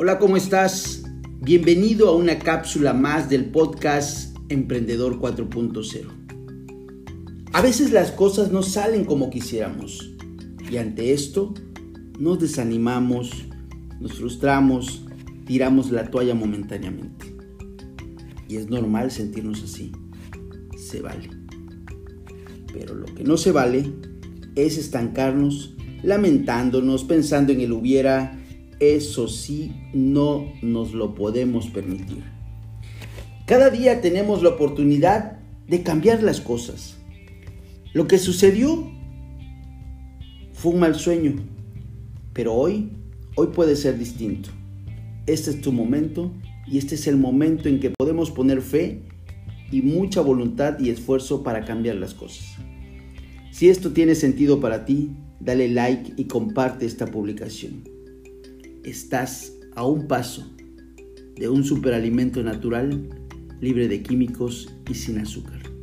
Hola, ¿cómo estás? Bienvenido a una cápsula más del podcast Emprendedor 4.0. A veces las cosas no salen como quisiéramos y ante esto nos desanimamos, nos frustramos, tiramos la toalla momentáneamente. Y es normal sentirnos así, se vale. Pero lo que no se vale es estancarnos lamentándonos, pensando en el hubiera eso sí, no nos lo podemos permitir. Cada día tenemos la oportunidad de cambiar las cosas. Lo que sucedió fue un mal sueño, pero hoy, hoy puede ser distinto. Este es tu momento y este es el momento en que podemos poner fe y mucha voluntad y esfuerzo para cambiar las cosas. Si esto tiene sentido para ti, dale like y comparte esta publicación estás a un paso de un superalimento natural libre de químicos y sin azúcar.